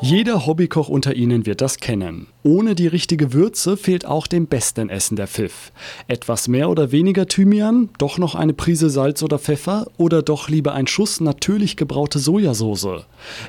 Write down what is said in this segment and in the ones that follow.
Jeder Hobbykoch unter Ihnen wird das kennen. Ohne die richtige Würze fehlt auch dem besten Essen der Pfiff. Etwas mehr oder weniger Thymian, doch noch eine Prise Salz oder Pfeffer oder doch lieber ein Schuss natürlich gebraute Sojasauce.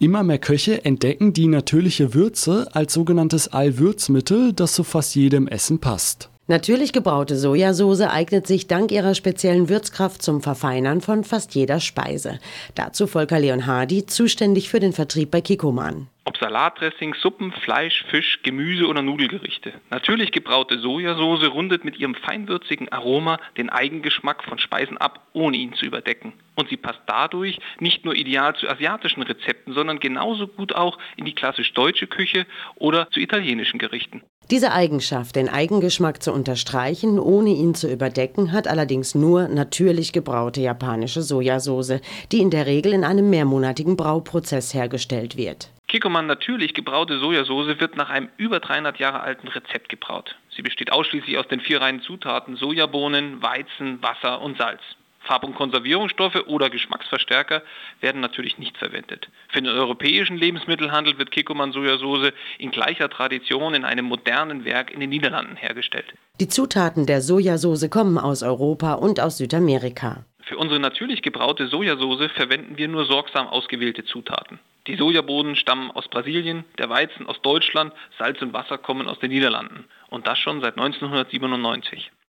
Immer mehr Köche entdecken die natürliche Würze als sogenanntes Allwürzmittel, das zu fast jedem Essen passt. Natürlich gebraute Sojasauce eignet sich dank ihrer speziellen Würzkraft zum Verfeinern von fast jeder Speise. Dazu Volker Leonhardi, zuständig für den Vertrieb bei Kikoman. Salatdressing, Suppen, Fleisch, Fisch, Gemüse oder Nudelgerichte. Natürlich gebraute Sojasauce rundet mit ihrem feinwürzigen Aroma den Eigengeschmack von Speisen ab, ohne ihn zu überdecken. Und sie passt dadurch nicht nur ideal zu asiatischen Rezepten, sondern genauso gut auch in die klassisch deutsche Küche oder zu italienischen Gerichten. Diese Eigenschaft, den Eigengeschmack zu unterstreichen, ohne ihn zu überdecken, hat allerdings nur natürlich gebraute japanische Sojasauce, die in der Regel in einem mehrmonatigen Brauprozess hergestellt wird. Kikkoman natürlich gebraute Sojasauce wird nach einem über 300 Jahre alten Rezept gebraut. Sie besteht ausschließlich aus den vier reinen Zutaten Sojabohnen, Weizen, Wasser und Salz. Farb- und Konservierungsstoffe oder Geschmacksverstärker werden natürlich nicht verwendet. Für den europäischen Lebensmittelhandel wird Kikkoman Sojasauce in gleicher Tradition in einem modernen Werk in den Niederlanden hergestellt. Die Zutaten der Sojasauce kommen aus Europa und aus Südamerika. Für unsere natürlich gebraute Sojasauce verwenden wir nur sorgsam ausgewählte Zutaten. Die Sojabohnen stammen aus Brasilien, der Weizen aus Deutschland, Salz und Wasser kommen aus den Niederlanden. Und das schon seit 1997.